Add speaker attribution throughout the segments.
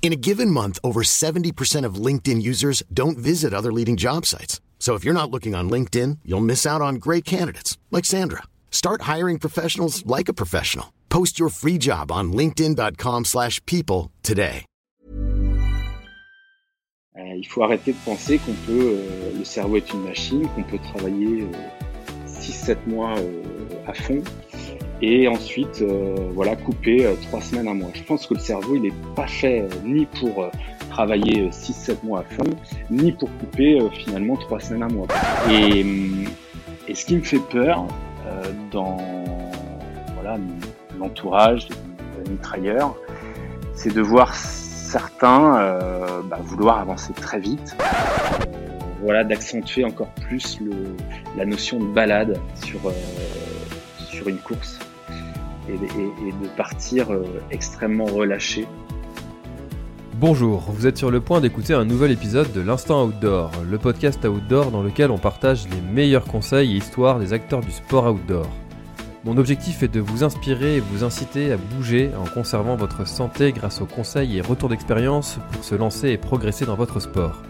Speaker 1: In a given month, over 70% of LinkedIn users don't visit other leading job sites. So if you're not looking on LinkedIn, you'll miss out on great candidates like Sandra. Start hiring professionals like a professional. Post your free job on linkedin.com/people today.
Speaker 2: Euh, il faut arrêter de penser qu'on peut, euh, le cerveau est une machine, qu'on peut travailler euh, 6-7 mois euh, à fond et ensuite euh, voilà couper 3 semaines à mois. Je pense que le cerveau il n'est pas fait euh, ni pour euh, travailler 6-7 mois à fond, ni pour couper finalement 3 semaines à mois. Et, et ce qui me fait peur dans voilà, l'entourage des mitrailleurs, c'est de voir certains euh, bah, vouloir avancer très vite, euh, voilà, d'accentuer encore plus le, la notion de balade sur, euh, sur une course et, de partir euh, extrêmement relâché.
Speaker 3: Bonjour, vous êtes sur le point d'écouter un nouvel épisode de l'Instant Outdoor, le podcast outdoor dans lequel on partage les meilleurs conseils et histoires des acteurs du sport outdoor. Mon objectif est de vous inspirer et vous inciter à bouger en conservant votre santé grâce aux conseils et retours d'expérience pour se lancer et progresser dans votre sport.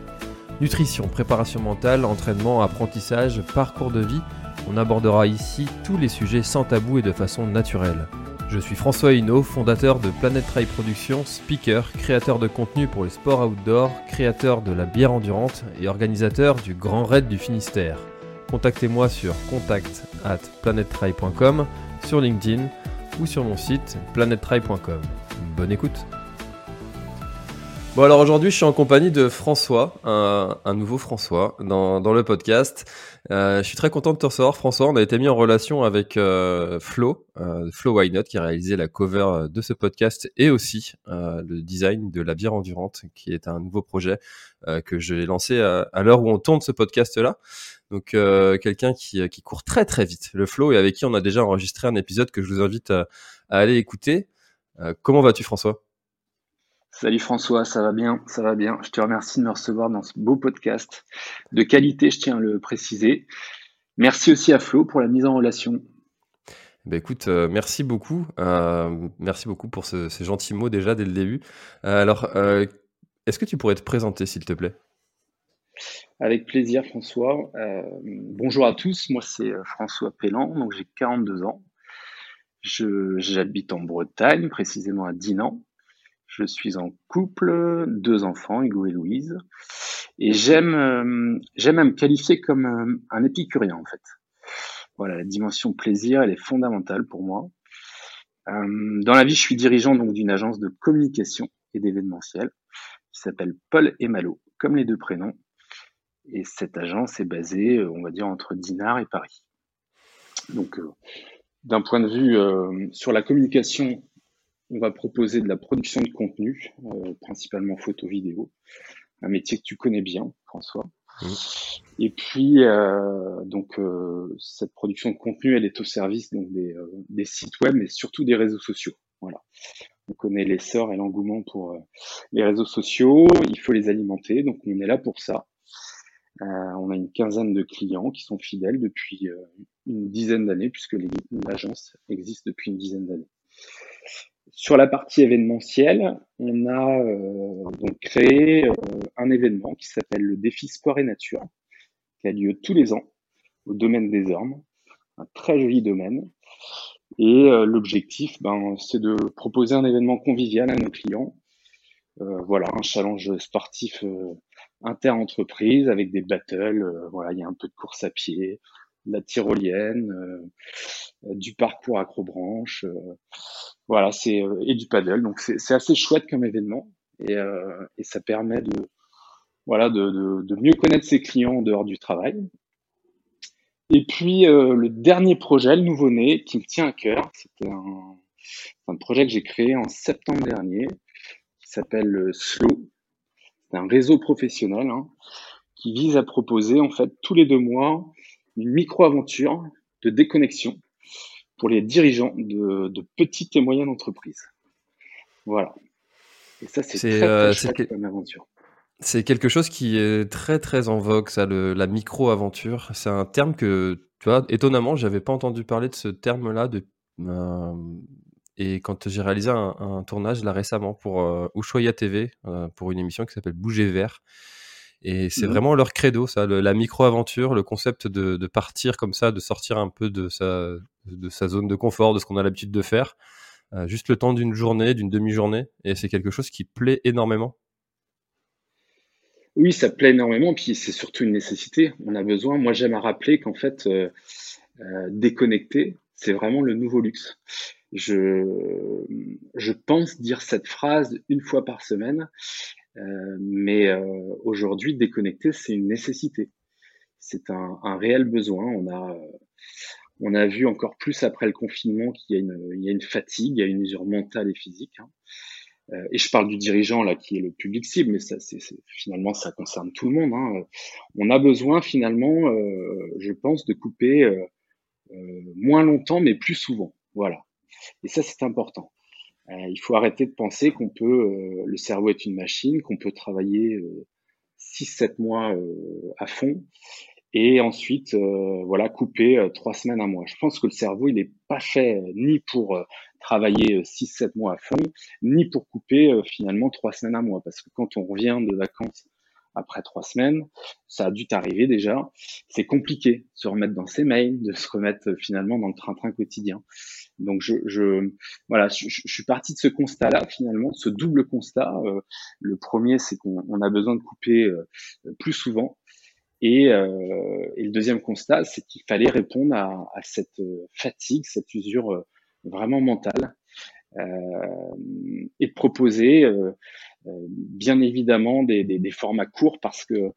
Speaker 3: Nutrition, préparation mentale, entraînement, apprentissage, parcours de vie, on abordera ici tous les sujets sans tabou et de façon naturelle. Je suis François Hinault, fondateur de Planet Trail Productions, speaker, créateur de contenu pour les sports outdoor, créateur de la bière endurante et organisateur du Grand Raid du Finistère. Contactez-moi sur contact at sur LinkedIn ou sur mon site planettry.com. Bonne écoute Bon alors aujourd'hui je suis en compagnie de François, un, nouveau François dans le podcast. Euh, je suis très content de te recevoir François, on a été mis en relation avec euh, Flo, euh, Flo qui a réalisé la cover de ce podcast et aussi euh, le design de la bière endurante qui est un nouveau projet euh, que j'ai lancé à, à l'heure où on tourne ce podcast là. Donc euh, quelqu'un qui, court très très vite, le Flo et avec qui on a déjà enregistré un épisode que je vous invite à aller écouter. comment vas-tu François?
Speaker 2: Salut François, ça va bien, ça va bien. Je te remercie de me recevoir dans ce beau podcast de qualité, je tiens à le préciser. Merci aussi à Flo pour la mise en relation.
Speaker 3: Bah écoute, euh, merci beaucoup. Euh, merci beaucoup pour ce, ces gentils mots déjà dès le début. Euh, alors, est-ce que tu pourrais te présenter s'il te plaît?
Speaker 2: Avec plaisir François. bonjour à tous, moi c'est François Pellan, donc j'ai 42 ans. J'habite en Bretagne, précisément à Dinan. Je suis en couple, deux enfants, Hugo et Louise. Et j'aime, euh, j'aime à me qualifier comme euh, un épicurien, en fait. Voilà, la dimension plaisir, elle est fondamentale pour moi. Euh, dans la vie, je suis dirigeant donc d'une agence de communication et d'événementiel qui s'appelle Paul et Malo, comme les deux prénoms. Et cette agence est basée, on va dire, entre Dinard et Paris. Donc, d'un point de vue sur la communication on va proposer de la production de contenu, euh, principalement photo-vidéo, un métier que tu connais bien, François. Et puis, euh, donc, euh, cette production de contenu, elle est au service donc, des, euh, des, sites web, mais surtout des réseaux sociaux. Voilà. On connaît l'essor et l'engouement pour les réseaux sociaux. Il faut les alimenter, donc on est là pour ça. on a une quinzaine de clients qui sont fidèles depuis une dizaine d'années, puisque l'agence existe depuis une dizaine d'années. Sur la partie événementielle, on a euh, donc créé euh, un événement qui s'appelle le défi sport et nature, qui a lieu tous les ans au domaine des Ormes, un très joli domaine. Et euh, l'objectif, ben, c'est de proposer un événement convivial à nos clients. Voilà, un challenge sportif inter-entreprise avec des battles. voilà, il y a un peu de course à pied, la tyrolienne, euh, du parcours acrobranche, euh, voilà, c'est euh, et du paddle. Donc c'est assez chouette comme événement et, ça permet de voilà de, mieux connaître ses clients en dehors du travail. Et puis le dernier projet, le nouveau-né, qui me tient à cœur, c'était un, projet que j'ai créé en septembre dernier, qui qui s'appelle Slow. C'est un réseau professionnel hein, qui vise à proposer en fait tous les deux mois une micro-aventure de déconnexion pour les dirigeants de, de petites et moyennes entreprises. Voilà. Et ça, c'est très, euh, comme aventure.
Speaker 3: C'est quelque chose qui est très très en vogue, ça, le, la micro-aventure. C'est un terme que, tu vois, étonnamment, j'avais pas entendu parler de ce terme-là de, euh, et quand j'ai réalisé un, tournage là récemment pour euh, Ushuaïa TV, euh, pour une émission qui s'appelle Bouger vert. Et c'est mmh vraiment leur credo, ça, la micro-aventure, le concept de, de, partir comme ça, de sortir un peu de sa, de sa zone de confort, de ce qu'on a l'habitude de faire, euh, juste le temps d'une journée, d'une demi-journée. Et c'est quelque chose qui plaît énormément.
Speaker 2: Oui, ça plaît énormément, puis c'est surtout une nécessité. On a besoin. Moi, j'aime à rappeler qu'en fait, euh, euh, déconnecter, c'est vraiment le nouveau luxe. Je, je pense dire cette phrase une fois par semaine, mais euh, aujourd'hui, déconnecter, c'est une nécessité. C'est un, réel besoin. On a, on a vu encore plus après le confinement qu'il y a une, fatigue, il y a une usure mentale et physique. Hein. Euh, et je parle du dirigeant là qui est le public cible, mais finalement ça concerne tout le monde. Hein. On a besoin finalement, euh, je pense, de couper euh, moins longtemps, mais plus souvent. Voilà. Et ça, c'est important. Euh, il faut arrêter de penser qu'on peut, euh, le cerveau est une machine, qu'on peut travailler 6-7 euh, mois à fond et ensuite voilà couper trois semaines un mois. Je pense que le cerveau il n'est pas fait ni pour travailler 6-7 mois à fond, ni pour couper finalement trois semaines à mois. Parce que quand on revient de vacances après trois semaines, ça a dû t'arriver déjà. C'est compliqué de se remettre dans ses mails, de se remettre finalement dans le train-train quotidien. Donc je, je voilà, je, suis parti de ce constat-là finalement, ce double constat. Euh, le premier, c'est qu'on a besoin de couper euh, plus souvent, et, euh, et, le deuxième constat, c'est qu'il fallait répondre à, à, cette fatigue, cette usure vraiment mentale, et proposer bien évidemment des, des, des, formats courts parce que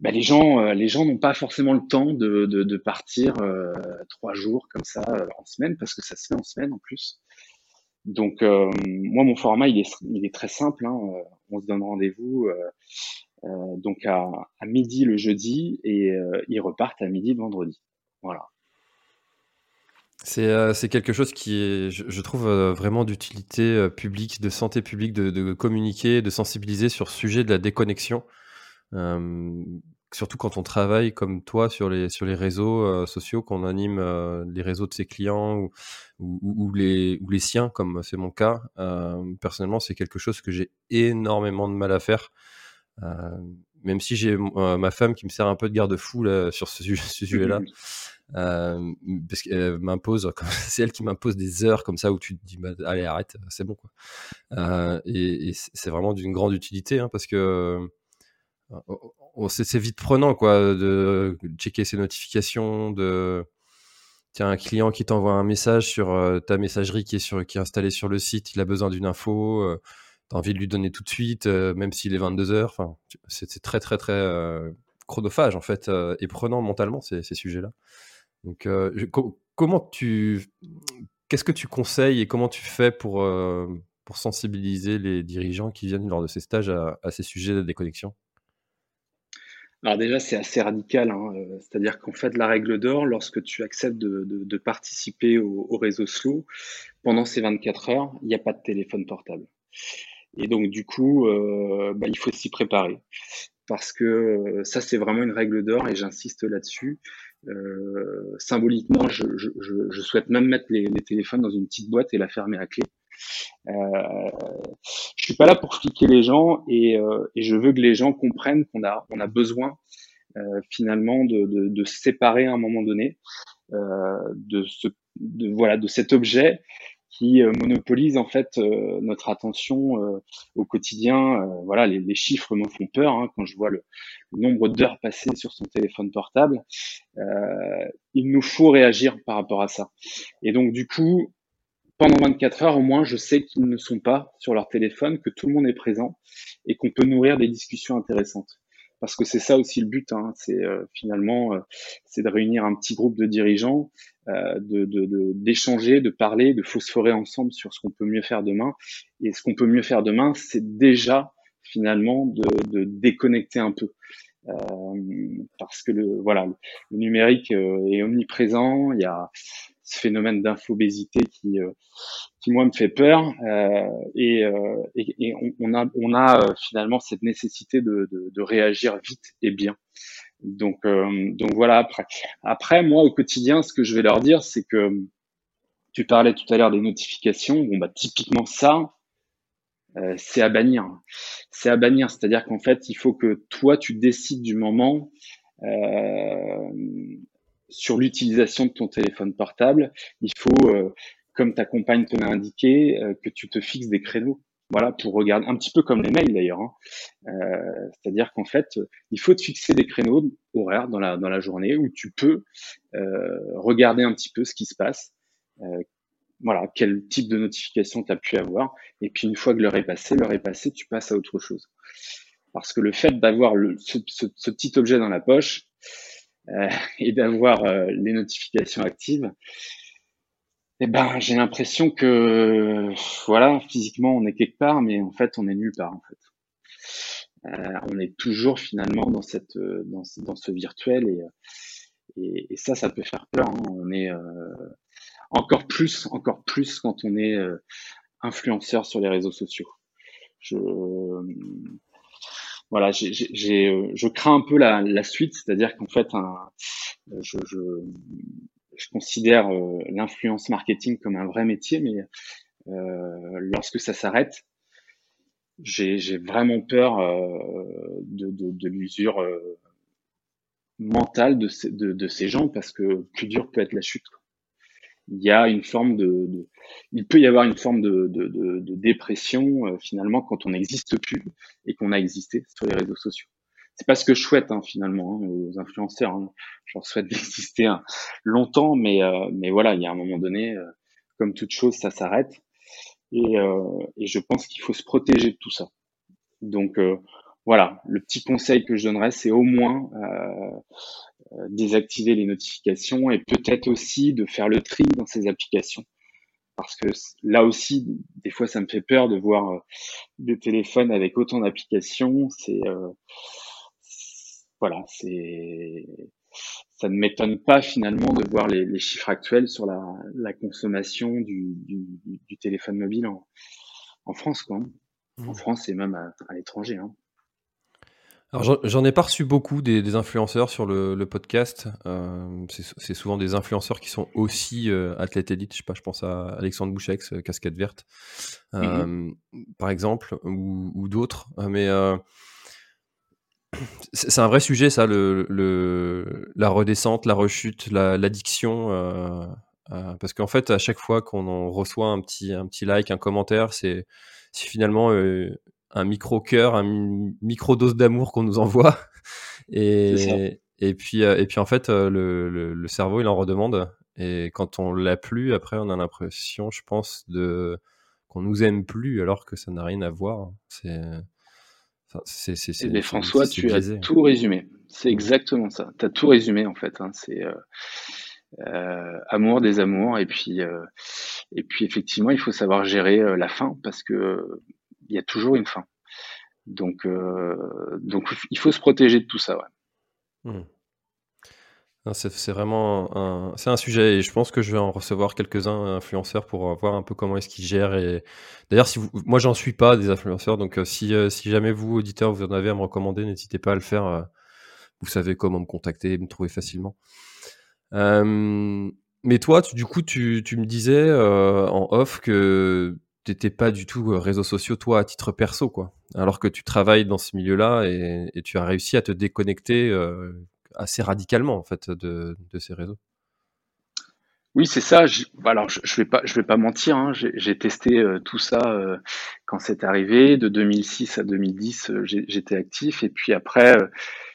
Speaker 2: bah, les gens, euh, les gens n'ont pas forcément le temps de, de, partir euh, trois jours comme ça euh, en semaine, parce que ça se fait en semaine en plus. Donc moi, mon format, il est, il est très simple. Hein. On se donne rendez-vous donc à, à, midi le jeudi et ils repartent à midi le vendredi. Voilà.
Speaker 3: C'est quelque chose qui est, je, trouve, vraiment d'utilité publique, de santé publique, de, de, communiquer, de sensibiliser sur ce sujet de la déconnexion surtout quand on travaille comme toi sur les, sur les réseaux sociaux, qu'on anime les réseaux de ses clients ou, ou, les, ou les siens, comme c'est mon cas. personnellement, c'est quelque chose que j'ai énormément de mal à faire. même si j'ai ma femme qui me sert un peu de garde-fou sur ce, sujet-là. parce qu'elle m'impose, c'est elle qui m'impose des heures comme ça où tu te dis bah, allez arrête, c'est bon quoi. et, c'est vraiment d'une grande utilité hein, parce que c'est vite prenant quoi de checker ses notifications de tiens un client qui t'envoie un message sur euh, ta messagerie qui est sur qui installée sur le site il a besoin d'une info euh, tu as envie de lui donner tout de suite euh, même s'il est 22 heures c'est très très très chronophage en fait et prenant mentalement ces, sujets là donc comment tu qu'est-ce que tu conseilles et comment tu fais pour pour sensibiliser les dirigeants qui viennent lors de ces stages à ces sujets de déconnexion?
Speaker 2: Alors déjà, c'est assez radical, hein, euh, c'est-à-dire qu'en fait, la règle d'or, lorsque tu acceptes de, participer au, au, réseau slow, pendant ces 24 heures, il n'y a pas de téléphone portable. Et donc, du coup, euh, bah, il faut s'y préparer. Parce que euh, ça, c'est vraiment une règle d'or et j'insiste là-dessus. Symboliquement, je, souhaite même mettre les, téléphones dans une petite boîte et la fermer à clé. Euh, je suis pas là pour fliquer les gens et, euh, et, je veux que les gens comprennent qu'on a, on a besoin euh, finalement de, de, de, séparer à un moment donné euh, de, ce, de, voilà, de cet objet qui euh, monopolise en fait euh, notre attention euh, au quotidien. voilà, les, les, chiffres me font peur hein, quand je vois le, le nombre d'heures passées sur son téléphone portable. il nous faut réagir par rapport à ça. Et donc du coup, pendant 24 heures au moins, je sais qu'ils ne sont pas sur leur téléphone, que tout le monde est présent et qu'on peut nourrir des discussions intéressantes. parce que c'est ça aussi le but. Hein, c'est finalement, c'est de réunir un petit groupe de dirigeants, de d'échanger, de, de, parler, de phosphorer ensemble sur ce qu'on peut mieux faire demain. Et ce qu'on peut mieux faire demain, c'est déjà finalement de, de déconnecter un peu. Euh, parce que le voilà le numérique euh, est omniprésent il y a ce phénomène d'infobésité qui euh, qui moi me fait peur. Et, et, on, a on a finalement cette nécessité de, de, de, réagir vite et bien. Donc donc voilà après après moi au quotidien ce que je vais leur dire c'est que tu parlais tout à l'heure des notifications. Bon bah typiquement ça euh, c'est à bannir. C'est à bannir, c'est-à-dire qu'en fait, il faut que toi, tu décides du moment euh, sur l'utilisation de ton téléphone portable. Il faut, euh, comme ta compagne te l'a indiqué, que tu te fixes des créneaux. Voilà, pour regarder, un petit peu comme les mails d'ailleurs. Hein. C'est-à-dire qu'en fait, il faut te fixer des créneaux horaires dans la, dans la journée où tu peux regarder un petit peu ce qui se passe, voilà, quel type de notification tu as pu avoir. Et puis une fois que l'heure est passée, l'heure est passée, tu passes à autre chose. Parce que le fait d'avoir ce, petit objet dans la poche euh, et d'avoir euh, les notifications actives, eh ben, j'ai l'impression que voilà, physiquement on est quelque part, mais en fait on est nulle part en fait. Euh, on est toujours finalement dans cette dans, dans ce virtuel et, et, et ça, ça peut faire peur. Hein. On est encore plus, encore plus quand on est euh, influenceur sur les réseaux sociaux. Je, voilà, j'ai, j'ai, je crains un peu la, la suite, c'est-à-dire qu'en fait, un, je, je, je, considère euh, l'influence marketing comme un vrai métier, mais euh, lorsque ça s'arrête, j'ai, j'ai vraiment peur euh, de, de, de l'usure euh, mentale de, ces, de, de, ces gens parce que plus dur peut être la chute. Il y a une forme de, de, il peut y avoir une forme de, de, de dépression euh, finalement quand on n'existe plus et qu'on a existé sur les réseaux sociaux. C'est pas ce que je souhaite hein, finalement hein, aux influenceurs. Hein. Je leur souhaite d'exister longtemps, mais euh, mais voilà, il y a un moment donné, euh, comme toute chose, ça s'arrête et, et je pense qu'il faut se protéger de tout ça. Donc voilà, le petit conseil que je donnerais, c'est au moins euh, désactiver les notifications et peut-être aussi de faire le tri dans ces applications. Parce que là aussi, des fois, ça me fait peur de voir euh, des téléphones avec autant d'applications. C'est euh, voilà, c'est ça ne m'étonne pas finalement de voir les, les chiffres actuels sur la, la consommation du, du, du, téléphone mobile en, en France, quoi. En mmh. France et même à, à l'étranger. Hein.
Speaker 3: Alors j'en ai pas reçu beaucoup des, influenceurs sur le, podcast. Euh, c'est souvent des influenceurs qui sont aussi euh, athlètes élites. Je sais pas, je pense à Alexandre Bouchex, euh, casquette verte, mmh par exemple, ou, d'autres. Mais c'est un vrai sujet, ça, le, la redescente, la rechute, l'addiction. parce qu'en fait, à chaque fois qu'on reçoit un petit, un petit like, un commentaire, c'est finalement un micro cœur, un micro dose d'amour qu'on nous envoie. Et, et puis euh, et puis en fait euh, le, le, cerveau il en redemande et quand on l'a plus après on a l'impression je pense de qu'on nous aime plus alors que ça n'a rien à voir. C'est
Speaker 2: c'est Mais François, tu as tout résumé. C'est exactement ça. Tu as tout résumé en fait. Hein. C'est euh, euh, amour des amours et puis euh, et puis effectivement il faut savoir gérer la fin parce que il y a toujours une fin. Donc, euh, donc il faut se protéger de tout ça.
Speaker 3: Hmm. C'est vraiment un, c'est un sujet et je pense que je vais en recevoir quelques-uns influenceurs pour voir un peu comment est-ce qu'ils gèrent. Et d'ailleurs, si vous, moi j'en suis pas des influenceurs, donc euh, si, euh, jamais vous auditeurs vous en avez à me recommander, n'hésitez pas à le faire. Vous savez comment me contacter, me trouver facilement. mais toi, du coup, tu me disais en off que t'étais pas du tout euh, réseaux sociaux toi à titre perso quoi. Alors que tu travailles dans ce milieu-là et, tu as réussi à te déconnecter euh, assez radicalement en fait de, ces réseaux.
Speaker 2: Oui c'est ça. Alors je, je, vais pas je vais pas mentir hein. j'ai testé euh, tout ça quand c'est arrivé. De 2006 à 2010 j'étais actif. Et puis après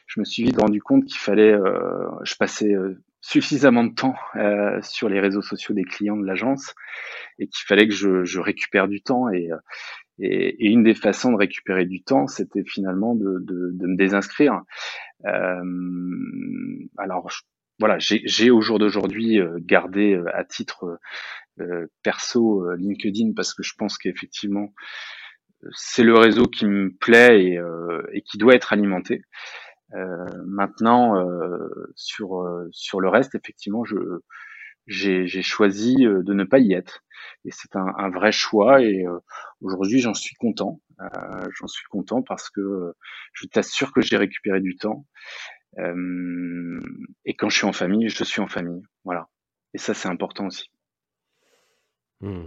Speaker 2: je me suis vite rendu compte qu'il fallait je passais suffisamment de temps euh, sur les réseaux sociaux des clients de l'agence et qu'il fallait que je, récupère du temps et, Et, une des façons de récupérer du temps, c'était finalement de, me désinscrire. Euh, alors voilà, j'ai au jour d'aujourd'hui euh, gardé euh, à titre perso LinkedIn parce que je pense qu'effectivement c'est le réseau qui me plaît et qui doit être alimenté. Maintenant, sur sur le reste, effectivement, je j'ai choisi de ne pas y être et c'est un, un, vrai choix et euh, aujourd'hui j'en suis content. Euh, j'en suis content parce que euh, je t'assure que j'ai récupéré du temps et quand je suis en famille, je suis en famille. Voilà. Et ça c'est important aussi.
Speaker 3: Mmh.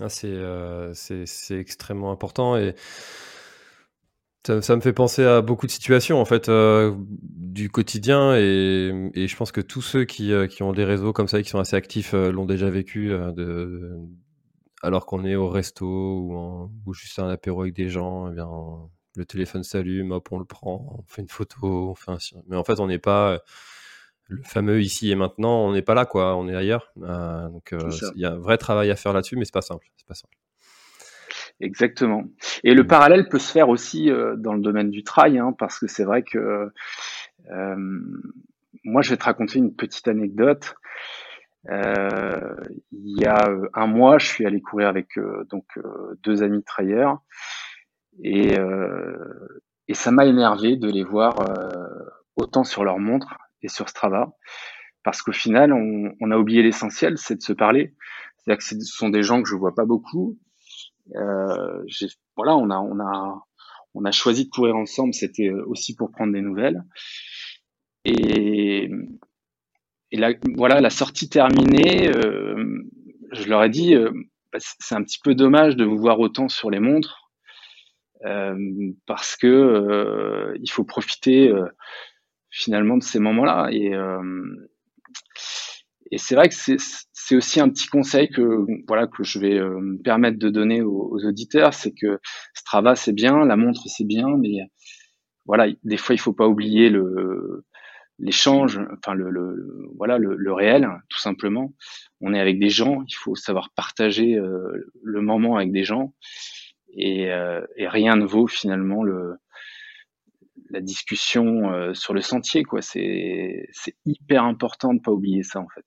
Speaker 3: Ah, c'est extrêmement important et ça, me fait penser à beaucoup de situations en fait euh, du quotidien et, et, je pense que tous ceux qui, euh, qui, ont des réseaux comme ça et qui sont assez actifs euh, l'ont déjà vécu de, alors qu'on est au resto ou, en, ou juste un apéro avec des gens, eh bien le téléphone s'allume, hop on le prend, on fait une photo, on fait un... mais en fait on n'est pas le fameux ici et maintenant, on n'est pas là quoi, on est ailleurs. donc il y a un vrai travail à faire là-dessus, mais c'est pas simple, c'est pas simple.
Speaker 2: Exactement. Et le parallèle peut se faire aussi euh, dans le domaine du trail, hein, parce que c'est vrai que euh, moi, je vais te raconter une petite anecdote. Euh, il y a un mois, je suis allé courir avec donc deux amis trailleurs et, et ça m'a énervé de les voir autant sur leur montre et sur Strava, parce qu'au final, on, on a oublié l'essentiel, c'est de se parler. C'est-à-dire que ce sont des gens que je vois pas beaucoup, euh, voilà, on a, on a, on a choisi de courir ensemble. C'était euh, aussi pour prendre des nouvelles. Et, et là, voilà, la sortie terminée, euh, je leur ai dit, euh, bah, c'est un petit peu dommage de vous voir autant sur les montres, euh, parce que il faut profiter finalement de ces moments-là. Et, et c'est vrai que c'est aussi un petit conseil que voilà que je vais euh, me permettre de donner aux, auditeurs, c'est que Strava c'est bien, la montre c'est bien, mais voilà des fois il faut pas oublier le l'échange, enfin le, le, voilà le, le, réel tout simplement. On est avec des gens, il faut savoir partager euh, le moment avec des gens et, euh, et, rien ne vaut finalement le la discussion sur le sentier quoi. C'est c'est hyper important de pas oublier ça en fait.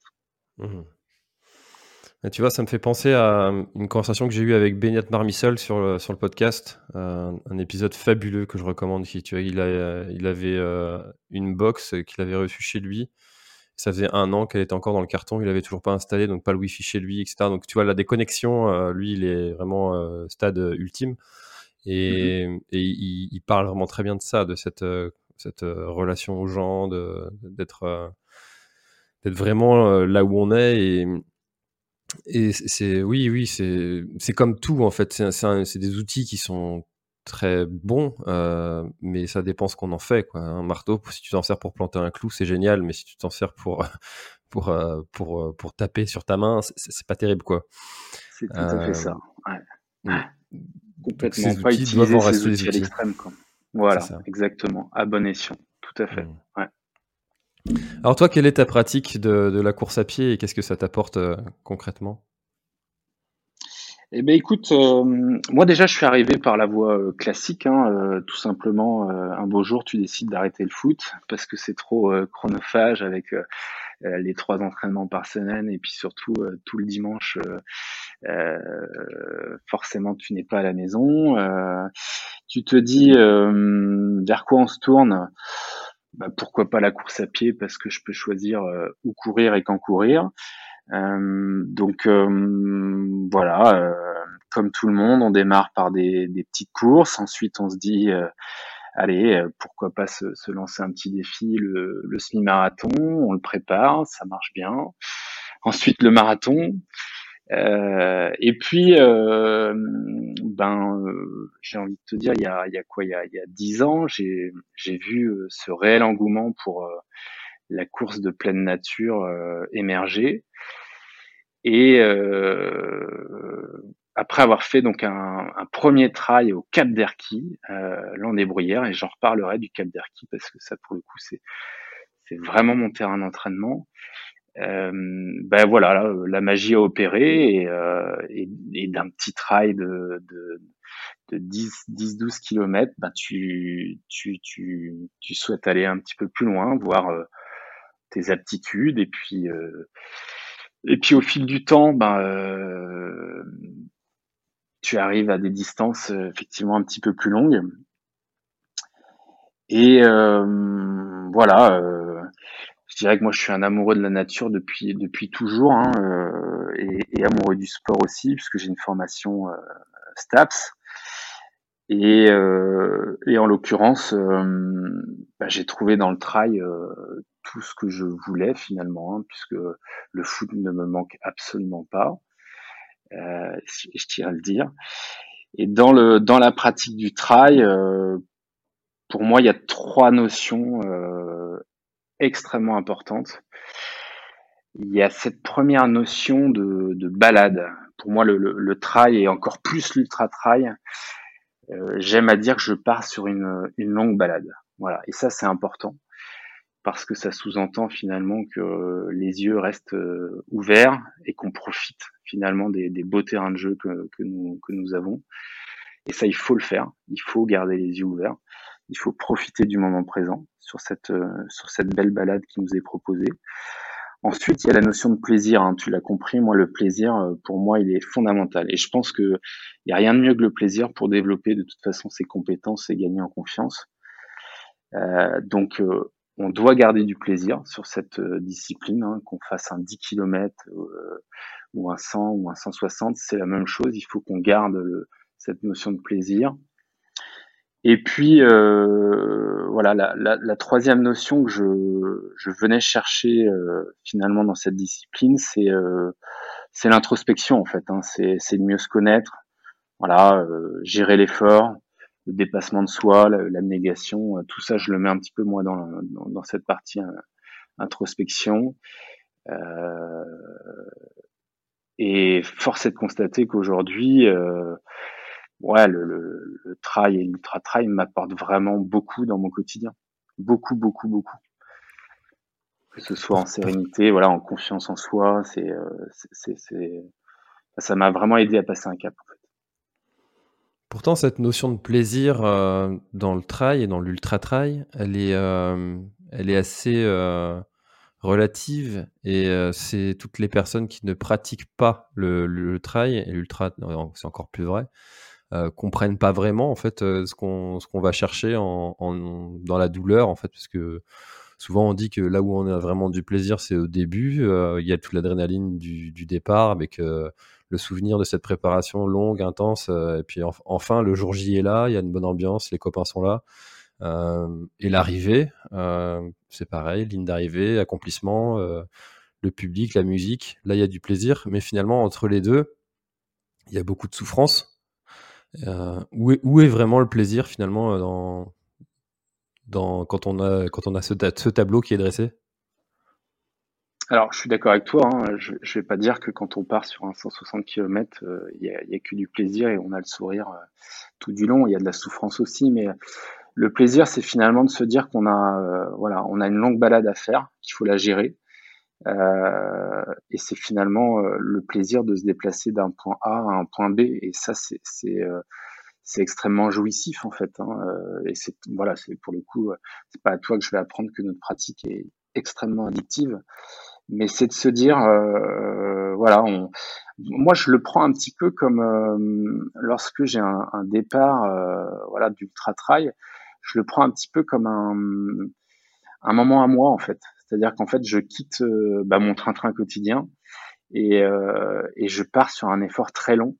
Speaker 2: Mmh.
Speaker 3: tu vois, ça me fait penser à une conversation que j'ai eue avec Benyat Marmissol sur le, sur le podcast, euh, un épisode fabuleux que je recommande. Qui, tu vois, il, a, il avait euh, une box qu'il avait reçue chez lui. Ça faisait un an qu'elle était encore dans le carton, il avait toujours pas installé, donc pas le wifi chez lui, etc. Donc tu vois, la déconnexion, euh, lui, il est vraiment stade ultime. Et, mmh et il, parle vraiment très bien de ça, de cette, cette relation aux gens, d'être d'être vraiment euh, là où on est et et c'est oui oui c'est c'est comme tout en fait. C'est des outils qui sont très bons euh, mais ça dépend ce qu'on en fait quoi un marteau si tu t'en sers pour planter un clou c'est génial mais si tu t'en sers pour pour euh, pour pour taper sur ta main c'est pas terrible quoi.
Speaker 2: C'est tout à fait ça ouais. complètement. pas utiliser ces outils, à l'extrême voilà exactement. À bon escient. Tout à fait. Mmh. ouais
Speaker 3: alors toi, quelle est ta pratique de, la course à pied et qu'est-ce que ça t'apporte euh, concrètement?
Speaker 2: Eh ben écoute, euh, moi déjà je suis arrivé par la voie euh, classique, hein, tout simplement. un beau jour, tu décides d'arrêter le foot parce que c'est trop chronophage avec les trois entraînements par semaine et puis surtout tout le dimanche, forcément tu n'es pas à la maison. tu te dis vers quoi on se tourne? Bah, pourquoi pas la course à pied parce que je peux choisir euh, où courir et quand courir. Euh, donc euh, voilà, comme tout le monde, on démarre par des, petites courses. Ensuite, on se dit allez, pourquoi pas se, lancer un petit défi, le semi-marathon, on le prépare, ça marche bien. Ensuite, le marathon. Euh, et puis, euh, ben, euh, j'ai envie de te dire, il y a, il y a quoi Il y a, dix ans, j'ai, vu euh, ce réel engouement pour la course de pleine nature émerger. Et après avoir fait donc un, un, premier trail au Cap d'Erquy l'an des bruyères, et j'en reparlerai du Cap d'Erquy parce que ça, pour le coup, c'est c'est vraiment mon terrain d'entraînement euh, ben voilà, la magie a opéré et, euh, d'un petit trail de, de, de 10, 10, 12 kilomètres, ben tu, tu, tu, tu souhaites aller un petit peu plus loin, voir euh, tes aptitudes, et puis, euh, et puis au fil du temps, ben, euh, tu arrives à des distances effectivement un petit peu plus longues. Et voilà, je dirais que moi je suis un amoureux de la nature depuis depuis toujours hein, et, et, amoureux du sport aussi puisque j'ai une formation STAPS et, euh, et en l'occurrence, euh, bah, j'ai trouvé dans le trail euh, tout ce que je voulais finalement, hein, puisque le foot ne me manque absolument pas, euh, je tiens à le dire. Et dans le dans la pratique du trail, euh, pour moi, il y a trois notions extrêmement importantes. Il y a cette première notion de, de balade. Pour moi, le, le, le trail et encore plus l'ultra trail, euh, j'aime à dire que je pars sur une, longue balade. Voilà, et ça c'est important parce que ça sous-entend finalement que les yeux restent euh, ouverts et qu'on profite finalement des, beaux terrains de jeu que, que, nous, que nous avons. Et ça, il faut le faire. Il faut garder les yeux ouverts. Il faut profiter du moment présent sur cette, euh, sur cette belle balade qui nous est proposée. Ensuite, il y a la notion de plaisir. Hein. Tu l'as compris, moi, le plaisir, euh, pour moi, il est fondamental. Et je pense qu'il n'y a rien de mieux que le plaisir pour développer de toute façon ses compétences et gagner en confiance. Euh, donc, on doit garder du plaisir sur cette discipline, hein. qu'on fasse un 10 km ou un 100 ou un 160, c'est la même chose. Il faut qu'on garde cette notion de plaisir. Et puis, euh, voilà, la, la, la, troisième notion que je, je venais chercher euh, finalement dans cette discipline, c'est euh, l'introspection en fait. Hein, c'est de mieux se connaître, voilà, euh, gérer l'effort, le dépassement de soi, l'abnégation, tout ça, je le mets un petit peu moi dans, dans, dans cette partie introspection. et force est de constater qu'aujourd'hui, ouais, le, le, trail et l'ultra trail m'apportent vraiment beaucoup dans mon quotidien. Beaucoup, beaucoup, beaucoup. Que ce soit en sérénité, voilà, en confiance en soi, c'est, euh, c'est, c'est, ça m'a vraiment aidé à passer un cap.
Speaker 3: Pourtant, cette notion de plaisir euh, dans le trail et dans l'ultra trail, elle est, euh, elle est assez relative et c'est toutes les personnes qui ne pratiquent pas le, le trail et l'ultra, c'est encore plus vrai, euh, comprennent pas vraiment en fait euh, ce qu'on ce qu'on va chercher en, dans la douleur en fait parce que souvent on dit que là où on a vraiment du plaisir c'est au début euh, il y a toute l'adrénaline du, du, départ avec euh, le souvenir de cette préparation longue intense et puis enfin le jour J est là il y a une bonne ambiance les copains sont là et l'arrivée c'est pareil ligne d'arrivée accomplissement le public la musique là il y a du plaisir mais finalement entre les deux il y a beaucoup de souffrance euh, où, est, vraiment le plaisir finalement euh, quand on a, ce, tableau qui est dressé?
Speaker 2: Alors, je suis d'accord avec toi. Hein. Je, je vais pas dire que quand on part sur un 160 km, il n'y a, que du plaisir et on a le sourire euh, tout du long. Il y a de la souffrance aussi, mais le plaisir, c'est finalement de se dire qu'on euh, a une longue balade à faire, qu'il faut la gérer, euh, et c'est finalement euh, le plaisir de se déplacer d'un point A à un point B. Et ça, c'est euh, extrêmement jouissif en fait. Hein. Et c'est voilà, c'est pour le coup, c'est pas à toi que je vais apprendre que notre pratique est extrêmement addictive, mais c'est de se dire, euh, voilà, on, moi je le prends un petit peu comme euh, lorsque j'ai un, un, départ, euh, voilà, d'ultra trail, je le prends un petit peu comme un, un moment à moi en fait. C'est-à-dire qu'en fait, je quitte euh, bah, mon train-train quotidien et, euh, et, je pars sur un effort très long.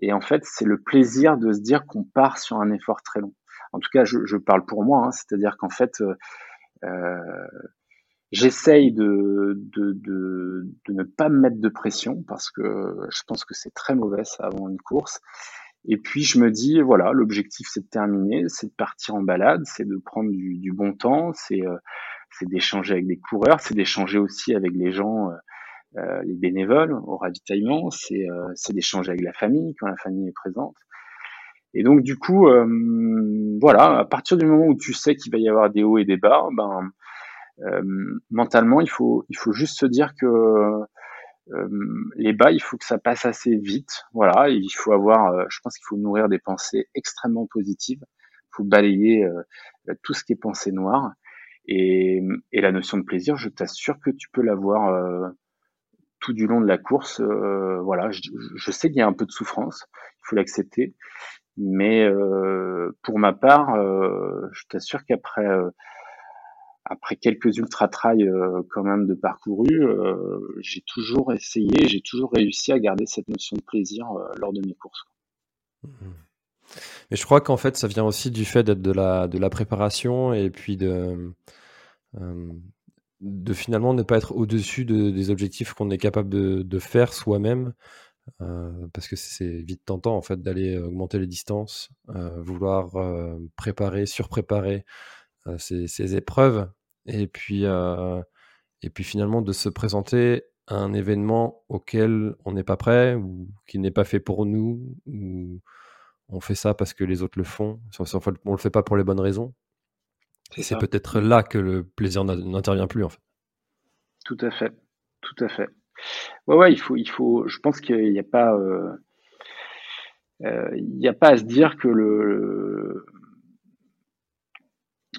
Speaker 2: Et en fait, c'est le plaisir de se dire qu'on part sur un effort très long. En tout cas, je, parle pour moi, hein, c'est-à-dire qu'en fait, euh, j'essaye de, ne pas me mettre de pression parce que je pense que c'est très mauvais ça avant une course. Et puis je me dis, voilà, l'objectif c'est de terminer, c'est de partir en balade, c'est de prendre du, bon temps, c'est c'est d'échanger avec des coureurs, c'est d'échanger aussi avec les gens, euh, euh, les bénévoles au ravitaillement, c'est euh, d'échanger avec la famille quand la famille est présente. Et donc du coup, euh, voilà, à partir du moment où tu sais qu'il va y avoir des hauts et des bas, ben euh, mentalement il faut il faut juste se dire que les bas, il faut que ça passe assez vite. Voilà, il faut avoir, je pense qu'il faut nourrir des pensées extrêmement positives. Il faut balayer tout ce qui est pensée noire. Et, la notion de plaisir, je t'assure que tu peux l'avoir tout du long de la course. Euh, voilà, je, sais qu'il y a un peu de souffrance, il faut l'accepter. Mais euh, pour ma part, euh, je t'assure qu'après après quelques ultra trails quand même de parcouru, j'ai toujours essayé, j'ai toujours réussi à garder cette notion de plaisir lors de mes courses.
Speaker 3: Mmh. Mais je crois qu'en fait, ça vient aussi du fait d'être de la, de la préparation et puis de, de finalement ne pas être au-dessus des objectifs qu'on est capable de, faire soi-même, euh, parce que c'est vite tentant en fait d'aller augmenter les distances, euh, vouloir euh, préparer, surpréparer ces, ces, épreuves, et puis, et puis finalement de se présenter à un événement auquel on n'est pas prêt ou qui n'est pas fait pour nous, ou on fait ça parce que les autres le font, on le fait pas pour les bonnes raisons. Et c'est peut-être là que le plaisir n'intervient plus, en fait.
Speaker 2: Tout à fait, tout à fait. Ouais, ouais, il faut, il faut. Je pense qu'il n'y a pas, euh, euh, il n'y a pas à se dire que le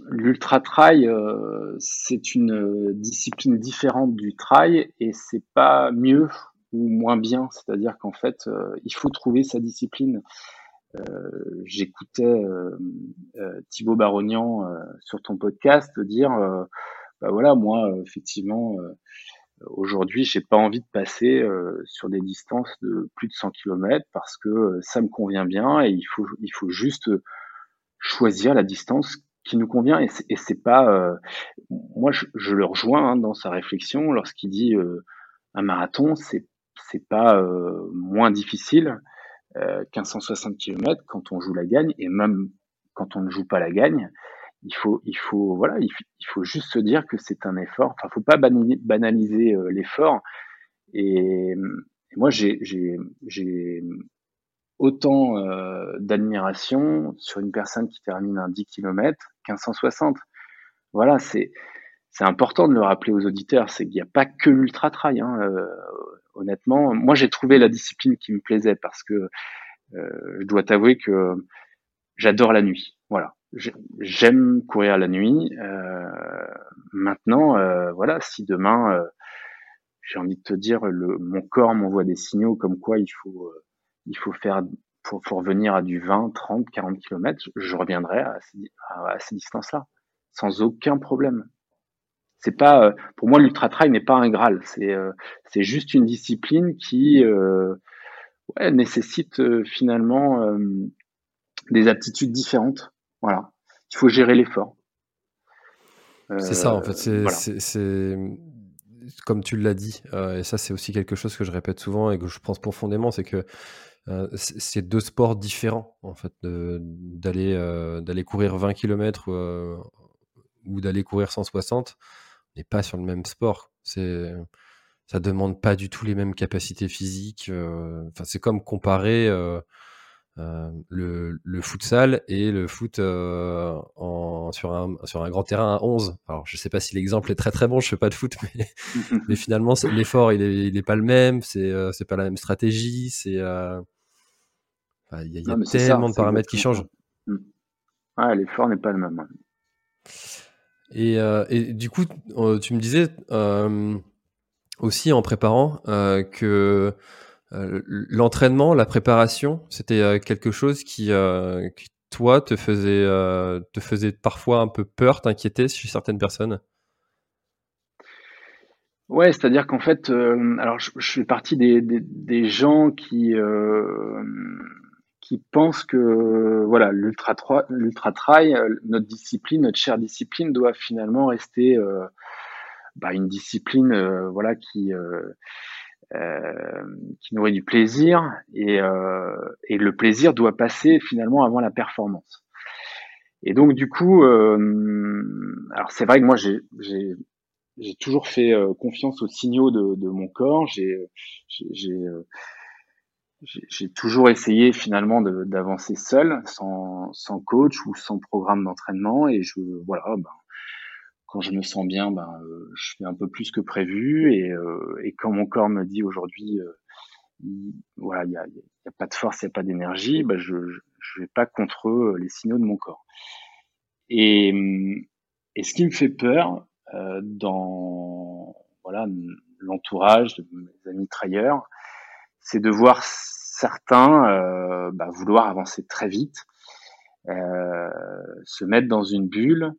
Speaker 2: l'ultra trail euh, c'est une discipline différente du trail et c'est pas mieux ou moins bien. C'est-à-dire qu'en fait, il faut trouver sa discipline. Euh, j'écoutais euh, euh, Thibaut Barognan sur ton podcast dire, bah voilà, moi, effectivement, aujourd'hui, j'ai pas envie de passer sur des distances de plus de 100 km parce que ça me convient bien et il faut, il faut juste choisir la distance qui nous convient et c'est pas moi je, le rejoins hein, dans sa réflexion lorsqu'il dit un marathon c'est c'est pas moins difficile euh, 1560 km quand on joue la gagne et même quand on ne joue pas la gagne, il faut, il faut, voilà, il, faut juste se dire que c'est un effort. Enfin, faut pas banaliser euh, l'effort. Et, moi, j'ai, j'ai, autant euh, d'admiration sur une personne qui termine un 10 km 1560. Voilà, c'est, c'est important de le rappeler aux auditeurs, c'est qu'il n'y a pas que l'ultra trail. Hein, euh, honnêtement, moi j'ai trouvé la discipline qui me plaisait parce que euh, je dois t'avouer que j'adore la nuit. Voilà, j'aime courir la nuit. Euh, maintenant, euh, voilà, si demain j'ai envie de te dire, le, mon corps m'envoie des signaux comme quoi il faut, il faut faire pour, pour revenir à du 20, 30, 40 km, je reviendrai à à ces distances-là, sans aucun problème. C'est pas, pour moi, l'ultra trail n'est pas un graal. C'est, c'est juste une discipline qui ouais, nécessite finalement des aptitudes différentes. Voilà. Il faut gérer l'effort.
Speaker 3: c'est ça, en fait. C'est, comme tu l'as dit, et ça, c'est aussi quelque chose que je répète souvent et que je pense profondément, c'est que c'est deux sports différents, en fait, d'aller d'aller courir 20 km ou d'aller courir 160 n'est pas sur le même sport. C'est ça demande pas du tout les mêmes capacités physiques. Euh, enfin, c'est comme comparer euh, euh, le, le, futsal et le foot en, sur, un, sur un grand terrain à 11. Alors, je sais pas si l'exemple est très très bon, je fais pas de foot, mais, mais finalement, l'effort, il est, il est pas le même, c'est c'est pas la même stratégie, c'est. Il y a, y a tellement de paramètres qui changent.
Speaker 2: Ouais, l'effort n'est pas le même.
Speaker 3: Et, euh, et, du coup, euh, tu me disais euh, aussi en préparant que l'entraînement, la préparation, c'était quelque chose qui, toi, te faisait, te faisait parfois un peu peur, t'inquiéter chez certaines personnes?
Speaker 2: Ouais, c'est-à-dire qu'en fait, alors je, fais partie des, des gens qui qui pensent que voilà l'ultra l'ultra trail, euh, notre discipline, notre chère discipline, doit finalement rester euh, bah, une discipline euh, voilà qui qui nourrit du plaisir et, et le plaisir doit passer finalement avant la performance. Et donc du coup, alors c'est vrai que moi j'ai j'ai toujours fait confiance aux signaux de, de mon corps. J'ai j'ai j'ai toujours essayé finalement d'avancer seul, sans, sans, coach ou sans programme d'entraînement. Et je voilà, ben, quand je me sens bien, ben, je fais un peu plus que prévu. Et, et quand mon corps me dit aujourd'hui, voilà, il n'y a, a, pas de force, il n'y a pas d'énergie, ben je ne vais pas contre les signaux de mon corps. Et, et ce qui me fait peur euh, dans voilà l'entourage de mes amis trailleurs, c'est de voir certains euh, bah, vouloir avancer très vite, euh, se mettre dans une bulle,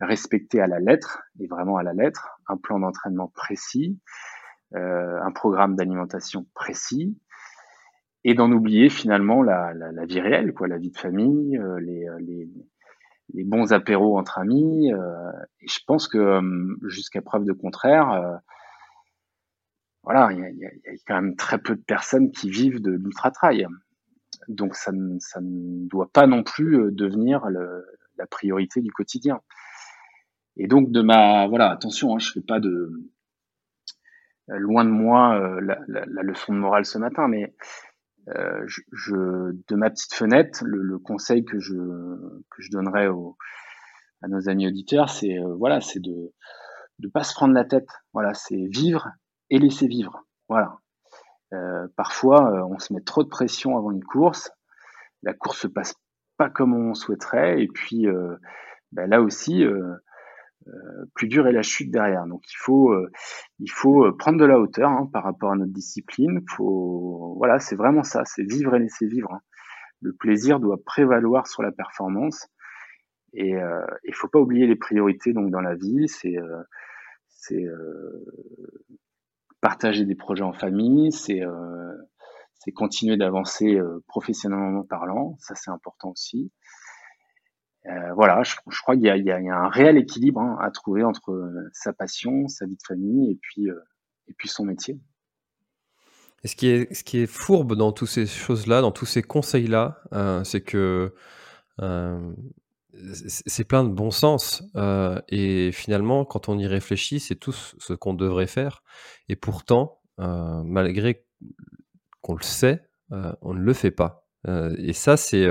Speaker 2: respecter à la lettre, et vraiment à la lettre, un plan d'entraînement précis, euh, un programme d'alimentation précis, et d'en oublier finalement la, vie réelle, quoi, la vie de famille, les, les, bons apéros entre amis. Et je pense que jusqu'à preuve de contraire, voilà, il y a, y a, quand même très peu de personnes qui vivent de l'ultra-trail. Donc ça ne, ça ne doit pas non plus euh, devenir le, la priorité du quotidien. Et donc de ma voilà attention, hein, je fais pas de loin de moi euh, la, la, la, leçon de morale ce matin, mais euh, je, je, de ma petite fenêtre, le, le, conseil que je que je donnerais à nos amis auditeurs, c'est euh, voilà, c'est de de pas se prendre la tête. Voilà, c'est vivre et laisser vivre. Voilà. Euh, parfois, euh, on se met trop de pression avant une course. La course se passe pas comme on souhaiterait, et puis euh, ben là aussi, plus dur est la chute derrière. Donc il faut, il faut prendre de la hauteur hein, par rapport à notre discipline. Faut, voilà, c'est vraiment ça, c'est vivre et laisser vivre. Hein. Le plaisir doit prévaloir sur la performance, et il faut pas oublier les priorités donc dans la vie. C'est c'est partager des projets en famille, c'est euh, continuer d'avancer euh, professionnellement parlant, ça c'est important aussi. Euh, voilà, je, crois qu'il y, y, y, a un réel équilibre hein, à trouver entre sa passion, sa vie de famille et puis, et puis son métier.
Speaker 3: Et ce qui est, ce qui est fourbe dans toutes ces choses-là, dans tous ces conseils-là, euh, c'est que c'est plein de bon sens. Euh, et finalement, quand on y réfléchit, c'est tout ce qu'on devrait faire. Et pourtant, euh, malgré qu'on le sait, euh, on ne le fait pas. Et ça, c'est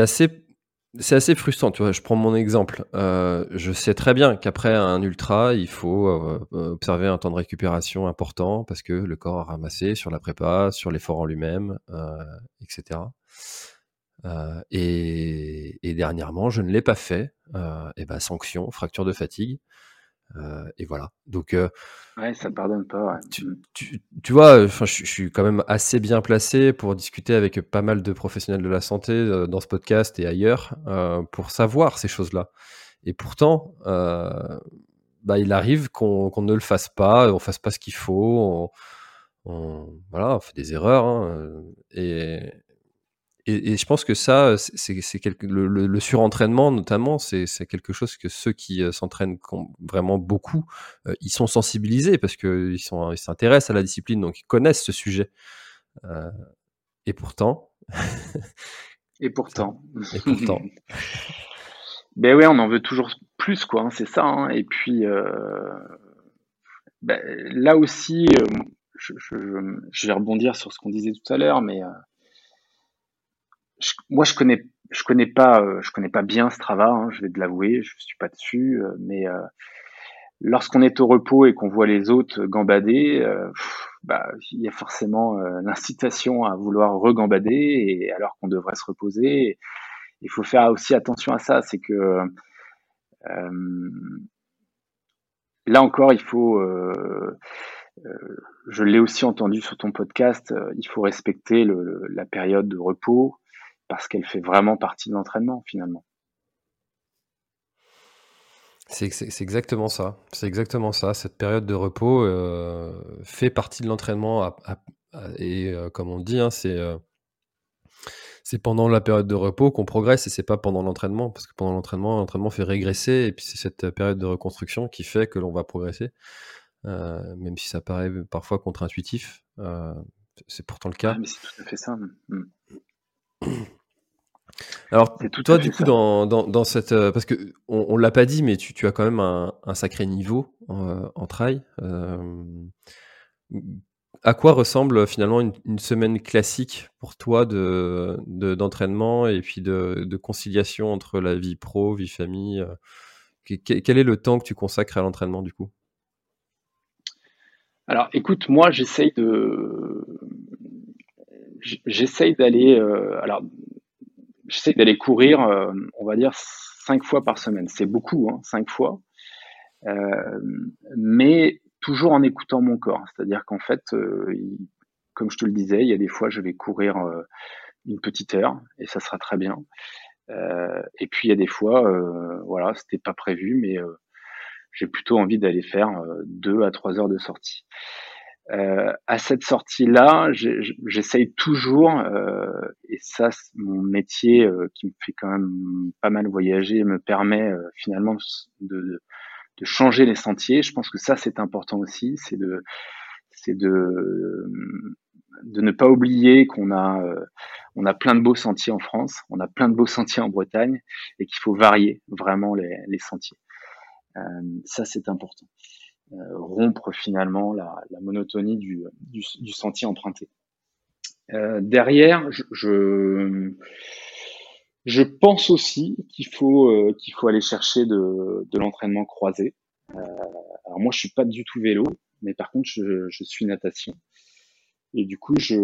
Speaker 3: assez frustrant. Tu vois, je prends mon exemple. Je sais très bien qu'après un ultra, il faut observer un temps de récupération important parce que le corps a ramassé sur la prépa, sur l'effort en lui-même, etc. Euh, et, et, dernièrement, je ne l'ai pas fait. Euh, et ben sanction, fracture de fatigue. Euh, et voilà. Donc, euh,
Speaker 2: ouais, ça pardonne pas. Ouais.
Speaker 3: Tu, tu, tu, vois, enfin, je, je, suis quand même assez bien placé pour discuter avec pas mal de professionnels de la santé euh, dans ce podcast et ailleurs euh, pour savoir ces choses-là. Et pourtant, bah, il arrive qu'on qu ne le fasse pas, on fasse pas ce qu'il faut. On, on, voilà, on fait des erreurs. Hein, et, et, et, je pense que ça, c'est le, le, le, surentraînement notamment, c'est quelque chose que ceux qui euh, s'entraînent vraiment beaucoup, euh, ils sont sensibilisés parce que ils sont ils s'intéressent à la discipline, donc ils connaissent ce sujet. Euh, et pourtant.
Speaker 2: et pourtant.
Speaker 3: et pourtant.
Speaker 2: ben ouais, on en veut toujours plus, quoi. Hein, c'est ça. Hein, et puis euh, ben, là aussi, je, je, je, vais rebondir sur ce qu'on disait tout à l'heure, mais moi, je connais, je connais pas, euh, je connais pas bien Strava. Hein, je vais te l'avouer, je suis pas dessus. Euh, mais euh, lorsqu'on est au repos et qu'on voit les autres gambader, pff, bah, il y a forcément l'incitation à vouloir regambader, et alors qu'on devrait se reposer. Il faut faire aussi attention à ça, c'est que là encore, il faut je l'ai aussi entendu sur ton podcast, il faut respecter le, le, la période de repos parce qu'elle fait vraiment partie de l'entraînement finalement.
Speaker 3: C'est exactement ça. C'est exactement ça. Cette période de repos euh, fait partie de l'entraînement et euh, comme on dit, hein, c'est euh, c'est pendant la période de repos qu'on progresse et c'est pas pendant l'entraînement parce que pendant l'entraînement, l'entraînement fait régresser et puis c'est cette période de reconstruction qui fait que l'on va progresser, même si ça paraît parfois contre-intuitif. C'est pourtant le cas.
Speaker 2: mais c'est tout à fait ça. Mmh.
Speaker 3: Alors, toi, du coup, dans, dans, dans, cette. Euh, parce que on, on l'a pas dit, mais tu, tu, as quand même un, un sacré niveau en, en trail. Euh, À quoi ressemble finalement une, semaine classique pour toi de, d'entraînement et puis de, de, conciliation entre la vie pro, vie famille Quel est le temps que tu consacres à l'entraînement du coup?
Speaker 2: Alors écoute, moi j'essaye de j'essaye d'aller alors j'essaye d'aller courir, on va dire cinq fois par semaine. C'est beaucoup, hein, cinq fois. Euh, mais toujours en écoutant mon corps. C'est-à-dire qu'en fait, euh, comme je te le disais, il y a des fois, je vais courir euh, une petite heure et ça sera très bien. et puis il y a des fois, voilà, c'était pas prévu, mais j'ai plutôt envie d'aller faire deux à trois heures de sortie. Euh, à cette sortie-là, j'essaye toujours, euh, et ça, mon métier euh, qui me fait quand même pas mal voyager me permet finalement de, de, changer les sentiers. Je pense que ça, c'est important aussi, c'est de, c'est de, de ne pas oublier qu'on a, on a plein de beaux sentiers en France, on a plein de beaux sentiers en Bretagne, et qu'il faut varier vraiment les, les sentiers. ça, c'est important. Euh, rompre finalement la, monotonie du, sentier emprunté. Euh, derrière, je, je, pense aussi qu'il faut, euh, qu'il faut aller chercher de, l'entraînement croisé. alors moi, je suis pas du tout vélo, mais par contre, je, suis natation. Et du coup, je,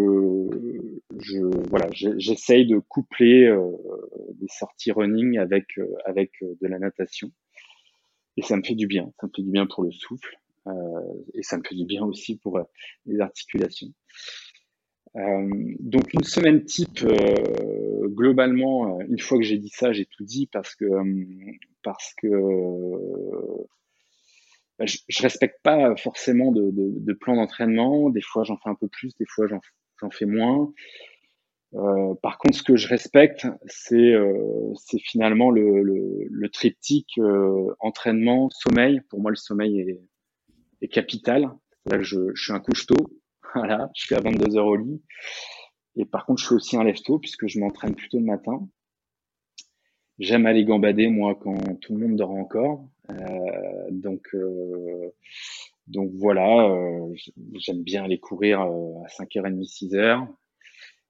Speaker 2: je voilà, j'essaye de coupler des sorties running avec avec de la natation et ça me fait du bien. Ça me fait du bien pour le souffle euh, et ça me fait du bien aussi pour euh, les articulations. Euh, donc une semaine type, globalement, une fois que j'ai dit ça, j'ai tout dit parce que parce que bah, je, je, respecte pas forcément de, de, de plan d'entraînement. Des fois, j'en fais un peu plus, des fois, j'en fais moins. Euh, par contre, ce que je respecte, c'est euh, finalement le, triptyque euh, entraînement, sommeil. Pour moi, le sommeil est, est capital. Là, je, je suis un couche-tôt. Voilà, je suis à 22 heures au lit. Et par contre, je suis aussi un lève-tôt puisque je m'entraîne plutôt le matin. J'aime aller gambader, moi, quand tout le monde dort encore. Donc, donc voilà, j'aime bien aller courir à 5h30, 6h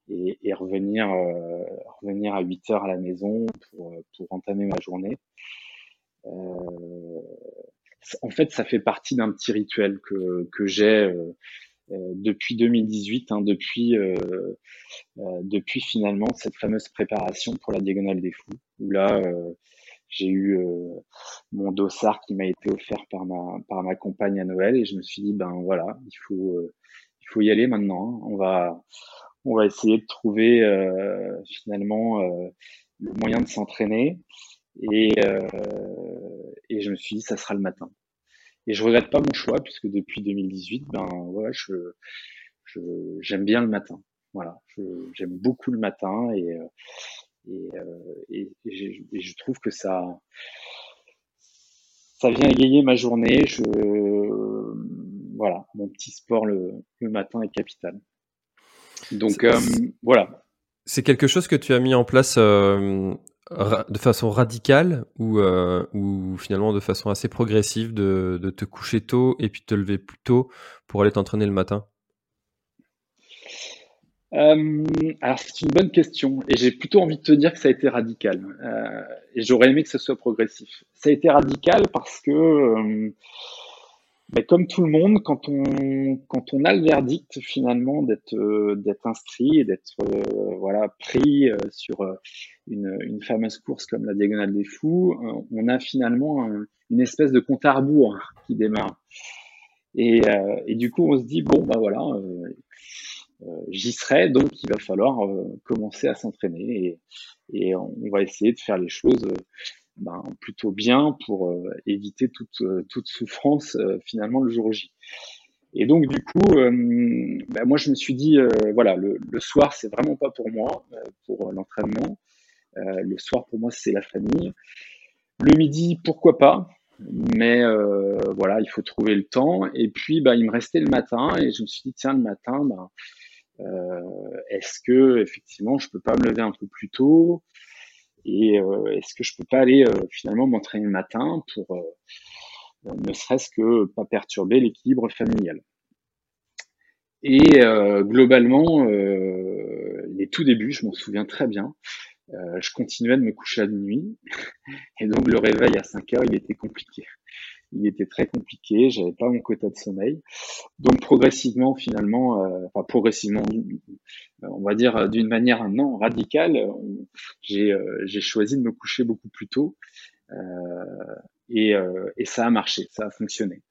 Speaker 2: et, et revenir, euh, revenir à 8 heures à la maison pour, pour entamer ma journée. Euh, en fait, ça fait partie d'un petit rituel que, que j'ai euh, euh depuis 2018, hein, depuis, euh, euh, depuis finalement cette fameuse préparation pour la Diagonale des Fous, où là, j'ai eu mon dossard qui m'a été offert par ma, par ma compagne à Noël et je me suis dit, ben voilà, il faut, il faut y aller maintenant. Hein. On va, on va essayer de trouver euh, finalement euh, le moyen de s'entraîner. Et, euh, et je me suis dit, ça sera le matin. Et je regrette pas mon choix puisque depuis 2018, ben ouais, je, j'aime bien le matin. Voilà, j'aime beaucoup le matin et et, et, et, je trouve que ça ça vient égayer ma journée. Je voilà, mon petit sport le, le matin est capital. Donc euh, voilà.
Speaker 3: C'est quelque chose que tu as mis en place euh, de façon radicale ou, euh, ou finalement de façon assez progressive de, de, te coucher tôt et puis te lever plus tôt pour aller t'entraîner le matin?
Speaker 2: Alors c'est une bonne question et j'ai plutôt envie de te dire que ça a été radical et j'aurais aimé que ce soit progressif. Ça a été radical parce que comme tout le monde, quand on, quand on a le verdict finalement d'être euh, inscrit et d'être euh, voilà pris euh, sur une, une fameuse course comme la Diagonale des Fous, on a finalement une espèce de compte à rebours qui démarre. Et, du coup, on se dit bon bah voilà, j'y serai, donc il va falloir commencer à s'entraîner et on va essayer de faire les choses ben, plutôt bien pour euh, éviter toute, euh, toute souffrance euh, finalement le jour J. Et donc du coup, ben, moi je me suis dit, voilà, le, le soir c'est vraiment pas pour moi, pour l'entraînement. le soir pour moi c'est la famille. Le midi, pourquoi pas, mais euh, voilà, il faut trouver le temps. Et puis, bah, il me restait le matin, et je me suis dit tiens, le matin, bah, euh, est-ce que effectivement, je peux pas me lever un peu plus tôt? Et euh, est-ce que je peux pas aller euh, finalement m'entraîner le matin pour euh, ne serait-ce que pas perturber l'équilibre familial? Et globalement, les tout débuts, je m'en souviens très bien, je continuais de me coucher à nuit. Et donc le réveil à 5 heures, il était compliqué il était très compliqué, j'avais pas mon quota de sommeil. Donc progressivement, finalement, euh, enfin progressivement, on va dire d'une manière non radicale, j'ai euh, j'ai choisi de me coucher beaucoup plus tôt euh, et, et ça a marché, ça a fonctionné.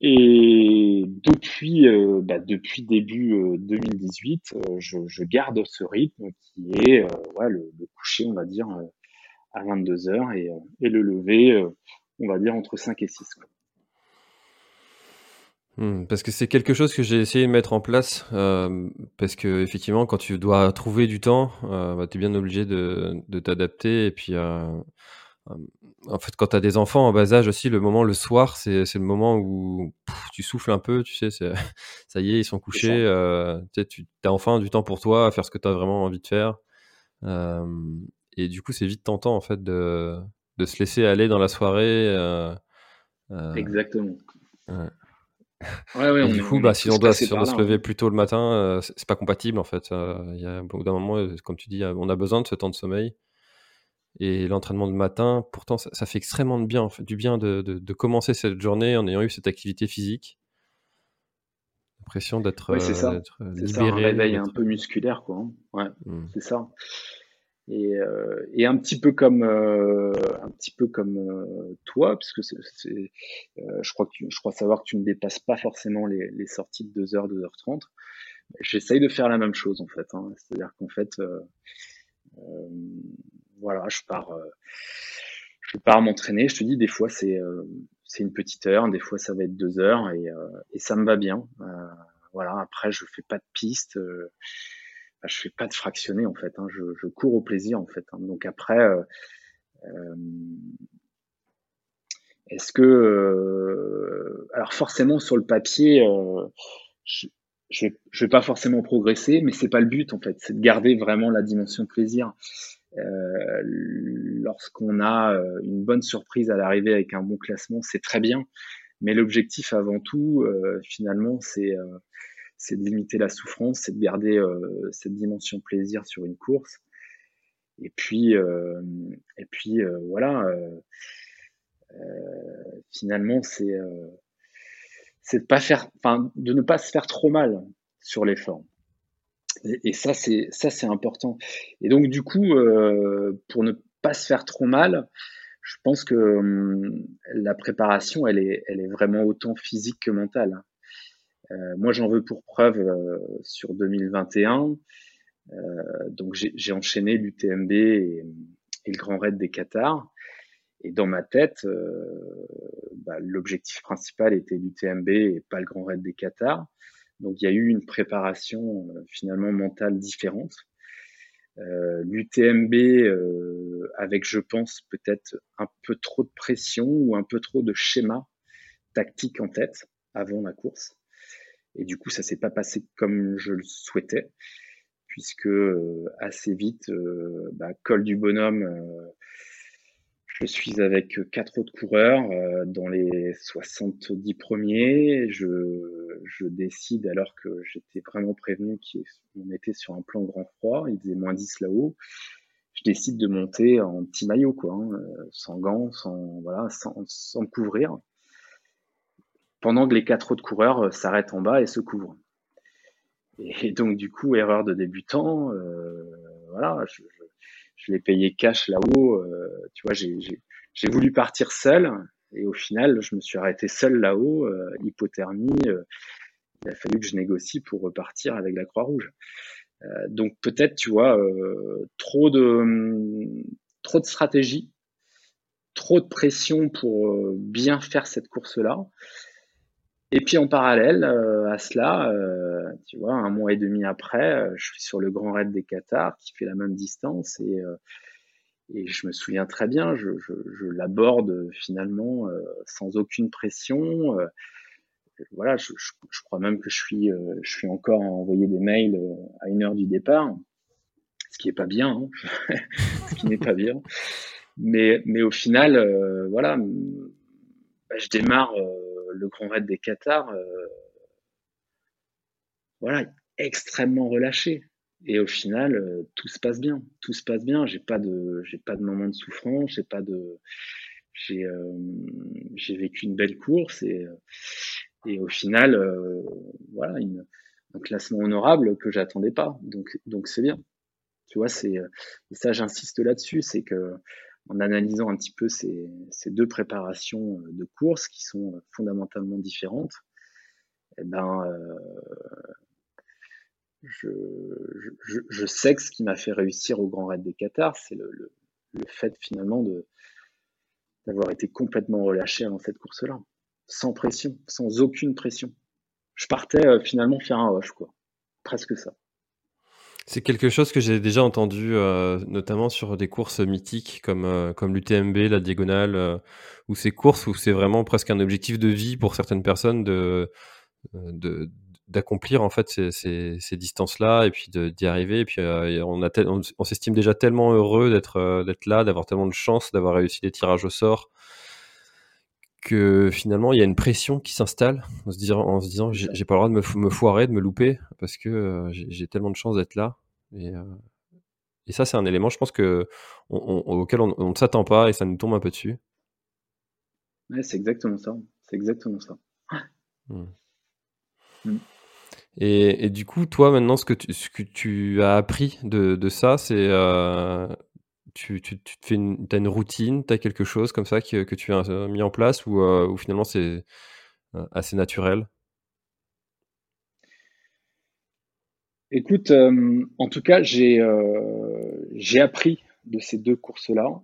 Speaker 2: Et depuis, bah, depuis début 2018, je, garde ce rythme qui est le, le, coucher, on va dire, à 22 heures et, et le lever on va dire entre 5 et 6.
Speaker 3: Hmm, parce que c'est quelque chose que j'ai essayé de mettre en place, euh, parce que effectivement, quand tu dois trouver du temps, euh, bah, tu es bien obligé de, t'adapter. Et puis, euh, en fait, quand tu as des enfants en bas âge aussi, le moment, le soir, c'est le moment où tu souffles un peu, tu sais, ça y est, ils sont couchés, tu as enfin du temps pour toi, à faire ce que tu as vraiment envie de faire. et du coup, c'est vite tentant, en fait, de, de se laisser aller dans la soirée. Euh,
Speaker 2: euh, Exactement.
Speaker 3: Ouais. Du coup, bah, si on doit, se lever hein. plus tôt le matin, euh, c'est pas compatible en fait. Il y a, au bout d'un moment, comme tu dis, on a besoin de ce temps de sommeil. Et l'entraînement de matin, pourtant, ça, fait extrêmement de bien, du bien de, de, commencer cette journée en ayant eu cette activité physique. L'impression d'être
Speaker 2: ouais, c'est ça. libéré. un réveil un peu musculaire, quoi. Hein. Ouais, mmh. c'est ça. Et, euh, et, un petit peu comme euh, un petit peu comme euh, toi, puisque c'est, je crois que je crois savoir que tu ne dépasses pas forcément les, les sorties de 2h, 2h30. J'essaye de faire la même chose en fait. Hein. C'est-à-dire qu'en fait, voilà, je pars, je pars m'entraîner. Je te dis, des fois c'est c'est une petite heure, des fois ça va être deux heures et, et ça me va bien. voilà. Après, je fais pas de piste bah, je fais pas de fractionné en fait. Hein. Je, je, cours au plaisir en fait. Hein. Donc après, euh, euh, est-ce que, euh, alors forcément sur le papier, euh, je, je vais, je vais pas forcément progresser, mais c'est pas le but en fait. C'est de garder vraiment la dimension plaisir. Euh, lorsqu'on a une bonne surprise à l'arrivée avec un bon classement, c'est très bien. Mais l'objectif avant tout, finalement, c'est c'est de limiter la souffrance, c'est de garder euh, cette dimension plaisir sur une course. Et puis, euh, et puis euh, voilà, finalement, c'est c'est de de ne pas se faire trop mal sur l'effort. Et, et, ça, c'est ça, c'est important. Et donc, du coup, pour ne pas se faire trop mal, je pense que hum, la préparation, elle est, elle est vraiment autant physique que mentale. Euh, moi, j'en veux pour preuve euh, sur 2021. Euh, donc, j'ai enchaîné l'UTMB et, le Grand Raid des Qatar. Et dans ma tête, bah, l'objectif principal était l'UTMB et pas le Grand Raid des Qatar. Donc il y a eu une préparation finalement mentale différente. Euh, L'UTMB euh, avec, je pense, peut-être un peu trop de pression ou un peu trop de schéma tactique en tête avant la course. Et du coup, ça s'est pas passé comme je le souhaitais, puisque euh, assez vite, euh, bah, col du bonhomme, euh, je suis avec quatre autres coureurs dans les 70 premiers. Je, je décide, alors que j'étais vraiment prévenu qu'on était sur un plan grand froid, il faisait moins 10 là-haut. Je décide de monter en petit maillot, quoi, hein, sans gants, sans, voilà, sans, sans me couvrir pendant que les quatre autres coureurs euh, s'arrêtent en bas et se couvrent. Et donc du coup, erreur de débutant, euh, voilà, je, je, je l'ai payé cash là-haut. Euh, tu vois, j'ai voulu partir seul et au final, je me suis arrêté seul là-haut, euh, hypothermie. Euh, il a fallu que je négocie pour repartir avec la Croix-Rouge. donc peut-être, tu vois, trop de trop de stratégie, trop de pression pour bien faire cette course-là. Et puis en parallèle euh, à cela, euh, tu vois, un mois et demi après, euh, je suis sur le Grand Raid des Qatars qui fait la même distance et, et je me souviens très bien, je, je, l'aborde finalement sans aucune pression. voilà, je, je, crois même que je suis, je suis encore à envoyer des mails à une heure du départ, ce qui est pas bien, hein ce qui n'est pas bien. Mais, mais au final, voilà, bah, je démarre le Grand Raid des Qatars, euh, voilà, extrêmement relâché. Et au final, tout se passe bien. Tout se passe bien. J'ai pas de, j'ai pas de moment de souffrance. J'ai pas de, j'ai, j'ai vécu une belle course et, et au final, voilà, un classement honorable que j'attendais pas. Donc, donc c'est bien. Tu vois, c'est, et ça, j'insiste là-dessus, c'est que en analysant un petit peu ces, deux préparations de course qui sont fondamentalement différentes, eh ben, euh, je, sais que ce qui m'a fait réussir au Grand Raid des Qatar, c'est le, fait finalement de d'avoir été complètement relâché avant cette course-là, sans pression, sans aucune pression. Je partais euh, finalement faire un rush, quoi, presque ça.
Speaker 3: C'est quelque chose que j'ai déjà entendu, euh, notamment sur des courses mythiques comme, euh, comme l'UTMB, la Diagonale, euh, ou ces courses où c'est vraiment presque un objectif de vie pour certaines personnes de, de, d'accomplir en fait ces, ces, ces distances-là et puis d'y arriver. Et puis on, a on, s'estime déjà tellement heureux d'être d'être là, d'avoir tellement de chance, d'avoir réussi les tirages au sort, que finalement il y a une pression qui s'installe en se disant, en se disant j'ai pas le droit de me, me, foirer, de me louper parce que euh, j'ai tellement de chance d'être là. Et, euh, et ça c'est un élément, je pense que on, on, auquel on, ne s'attend pas et ça nous tombe un peu dessus.
Speaker 2: Ouais, c'est exactement ça. C'est exactement ça.
Speaker 3: Mmh. Mmh. Et, et, du coup, toi, maintenant, ce que tu, ce que tu as appris de, de ça, c'est euh, tu, fais une, as une routine, tu as quelque chose comme ça que, que tu as euh, mis en place ou, euh, finalement c'est euh, assez naturel?
Speaker 2: Écoute, en tout cas, j'ai j'ai appris de ces deux courses-là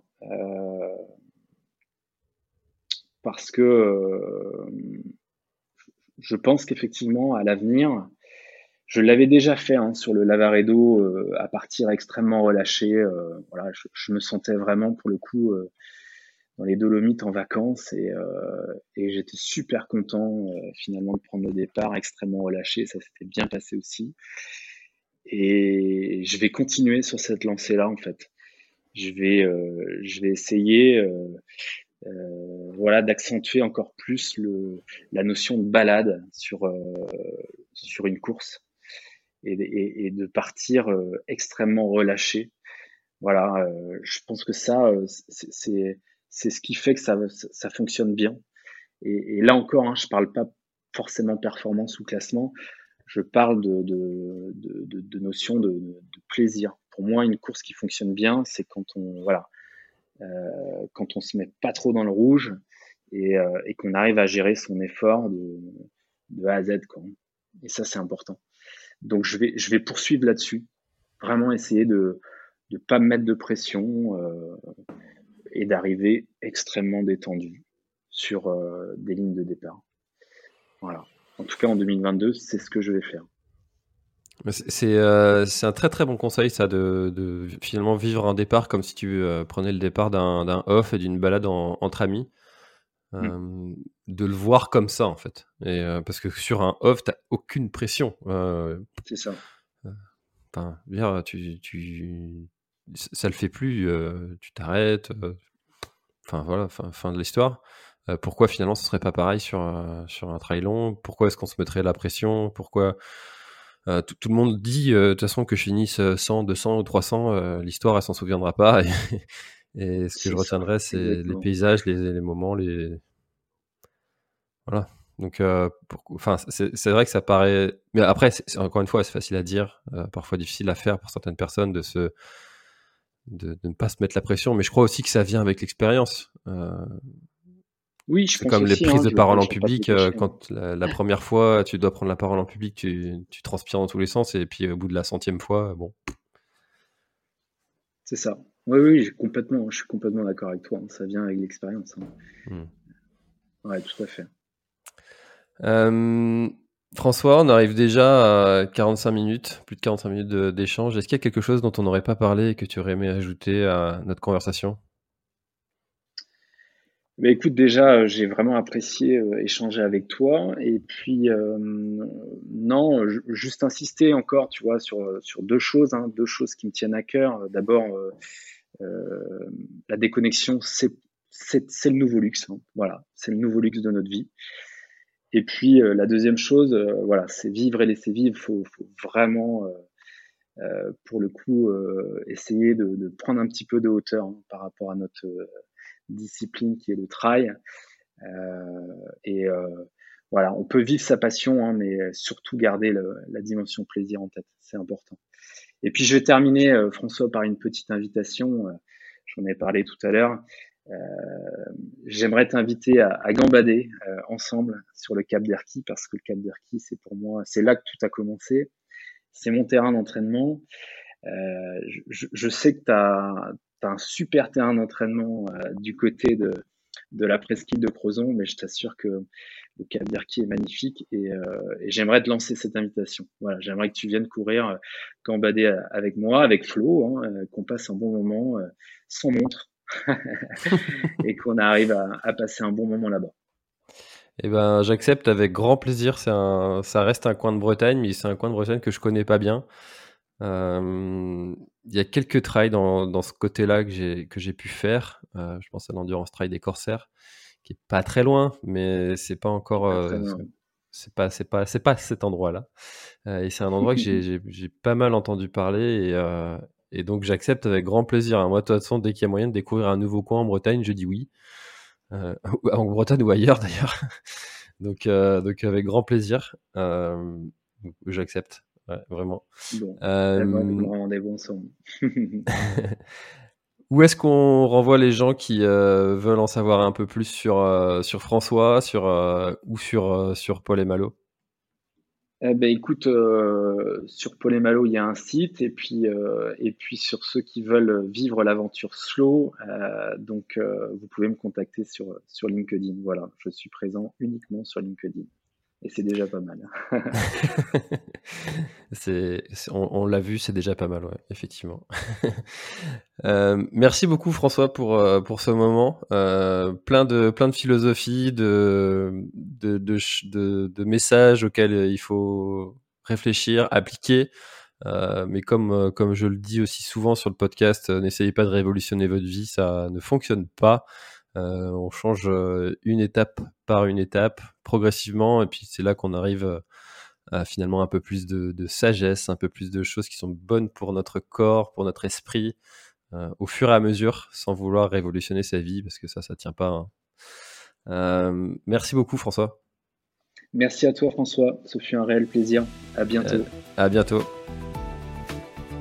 Speaker 2: parce que je pense qu'effectivement, à l'avenir, je l'avais déjà fait hein, sur le Lavaredo euh, à partir extrêmement relâché. Euh, voilà, je, je, me sentais vraiment pour le coup euh, dans les Dolomites en vacances et, et j'étais super content finalement de prendre le départ extrêmement relâché. Ça s'était bien passé aussi. Et je vais continuer sur cette lancée-là en fait. Je vais, je vais essayer. Euh, voilà, d'accentuer encore plus le, la notion de balade sur, euh, sur une course et, de partir euh, extrêmement relâché. Voilà, euh, je pense que ça, euh, c'est ce qui fait que ça, ça fonctionne bien. Et, là encore, hein, je parle pas forcément performance ou classement, je parle de, de, de, notion de, plaisir. Pour moi, une course qui fonctionne bien, c'est quand on voilà, quand on se met pas trop dans le rouge et, et qu'on arrive à gérer son effort de, de A à Z. Quoi. Et ça, c'est important. Donc je vais, poursuivre là-dessus. Vraiment essayer de ne pas me mettre de pression euh, et d'arriver extrêmement détendu sur euh, des lignes de départ. Voilà. En tout cas, en 2022, c'est ce que je vais faire.
Speaker 3: C'est euh, un très très bon conseil ça de, finalement vivre un départ comme si tu prenais le départ d'un off et d'une balade en, entre amis. Mmh. De le voir comme ça en fait. Et, parce que sur un off, t'as aucune pression.
Speaker 2: C'est ça.
Speaker 3: Enfin, dire, tu, tu, ça le fait plus, tu t'arrêtes. Enfin voilà, fin, fin de l'histoire. pourquoi finalement ce serait pas pareil sur, sur un trail long Pourquoi est-ce qu'on se mettrait la pression? Pourquoi tout, tout, le monde dit de toute façon que je finisse 100, 200 ou 300, l'histoire elle s'en souviendra pas. Et, et ce que je retiendrai, c'est les paysages, les, les, moments, les. Voilà. Donc, euh, pour... enfin, c'est vrai que ça paraît. Mais après, encore une fois, c'est facile à dire, euh, parfois difficile à faire pour certaines personnes de se. De, de, ne pas se mettre la pression, mais je crois aussi que ça vient avec l'expérience. Euh...
Speaker 2: Oui, je
Speaker 3: pense comme les prises hein, de parole en public. Euh, quand la, la, première fois, tu dois prendre la parole en public, tu, tu transpires dans tous les sens, et puis au bout de la centième fois, bon.
Speaker 2: C'est ça. Oui, oui, complètement, je suis complètement d'accord avec toi. Hein. Ça vient avec l'expérience. Hein. Mmh. Ouais, tout à fait.
Speaker 3: Euh, François, on arrive déjà à 45 minutes, plus de 45 minutes d'échange. Est-ce qu'il y a quelque chose dont on n'aurait pas parlé et que tu aurais aimé ajouter à notre conversation?
Speaker 2: Mais écoute, déjà, j'ai vraiment apprécié euh, échanger avec toi. Et puis, euh, non, juste insister encore, tu vois, sur, sur deux choses, hein, deux choses qui me tiennent à cœur. D'abord, euh, euh, la déconnexion, c'est le nouveau luxe. Hein. Voilà, c'est le nouveau luxe de notre vie. Et puis la deuxième chose, voilà, c'est vivre et laisser vivre. Il faut, vraiment, pour le coup, essayer de, prendre un petit peu de hauteur hein, par rapport à notre discipline qui est le trail. et voilà, on peut vivre sa passion, hein, mais surtout garder la dimension plaisir en tête. C'est important. Et puis je vais terminer, François, par une petite invitation. J'en ai parlé tout à l'heure. Euh, j'aimerais t'inviter à, gambader euh, ensemble sur le Cap d'Erquy parce que le Cap d'Erquy, c'est pour moi, c'est là que tout a commencé. C'est mon terrain d'entraînement. Euh, je, sais que tu un super terrain d'entraînement du côté de, de la presqu'île de Crozon, mais je t'assure que le Cap est magnifique et, et j'aimerais te lancer cette invitation. Voilà, j'aimerais que tu viennes courir, gambader avec moi, avec Flo, hein, qu'on passe un bon moment sans montre, et qu'on arrive à, passer un bon moment là-bas.
Speaker 3: Eh ben, j'accepte avec grand plaisir. Ça reste un coin de Bretagne, mais c'est un coin de Bretagne que je connais pas bien. Euh, il y a quelques trails dans, dans ce côté-là que j'ai que j'ai pu faire. Euh, je pense à l'endurance trail des Corsaires, qui est pas très loin, mais c'est pas encore. Euh, c'est pas c'est pas c'est pas cet endroit-là. et c'est un endroit que j'ai pas mal entendu parler et, et donc j'accepte avec grand plaisir. Hein. Moi, de toute façon, dès qu'il y a moyen de découvrir un nouveau coin en Bretagne, je dis oui. Euh, en Bretagne ou ailleurs d'ailleurs. donc, euh, donc avec grand plaisir, euh, j'accepte. vraiment.
Speaker 2: Bon, euh, rendez-vous ensemble.
Speaker 3: Où est-ce qu'on renvoie les gens qui veulent en savoir un peu plus sur, sur François sur, ou sur, sur Paul et Malo?
Speaker 2: Eh ben, écoute, euh, sur Paul et Malo, il y a un site, et puis, euh, et puis sur ceux qui veulent vivre l'aventure slow, euh, donc vous pouvez me contacter sur, sur LinkedIn. Voilà, je suis présent uniquement sur LinkedIn. Et c'est déjà pas mal.
Speaker 3: c'est, on, l'a vu, c'est déjà pas mal, ouais, effectivement. Euh, merci beaucoup François pour, euh, pour ce moment. Euh, plein, de, plein de philosophie, de, de, de, de, messages auxquels il faut réfléchir, appliquer. mais comme, comme je le dis aussi souvent sur le podcast, n'essayez pas de révolutionner votre vie, ça ne fonctionne pas. Euh, on change euh, une étape par une étape, progressivement, et puis c'est là qu'on arrive euh, à finalement un peu plus de, sagesse, un peu plus de choses qui sont bonnes pour notre corps, pour notre esprit, au fur et à mesure, sans vouloir révolutionner sa vie, parce que ça, ça tient pas. Hein. merci beaucoup, François.
Speaker 2: Merci à toi, François. Ce fut un réel plaisir. À bientôt.
Speaker 3: à bientôt.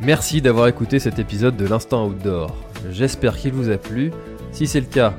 Speaker 3: Merci d'avoir écouté cet épisode de l'Instant Outdoor. J'espère qu'il vous a plu. Si c'est le cas,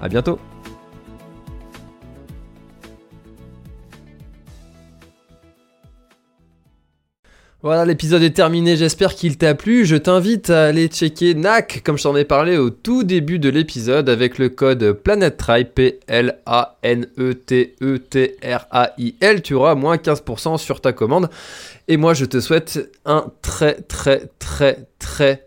Speaker 3: A bientôt Voilà, l'épisode est terminé, j'espère qu'il t'a plu. Je t'invite à aller checker NAC, comme je t'en ai parlé au tout début de l'épisode, avec le code PlanetTrail, P-L-A-N-E-T-E-T-R-A-I-L. Tu auras moins 15% sur ta commande. Et moi, je te souhaite un très, très, très, très,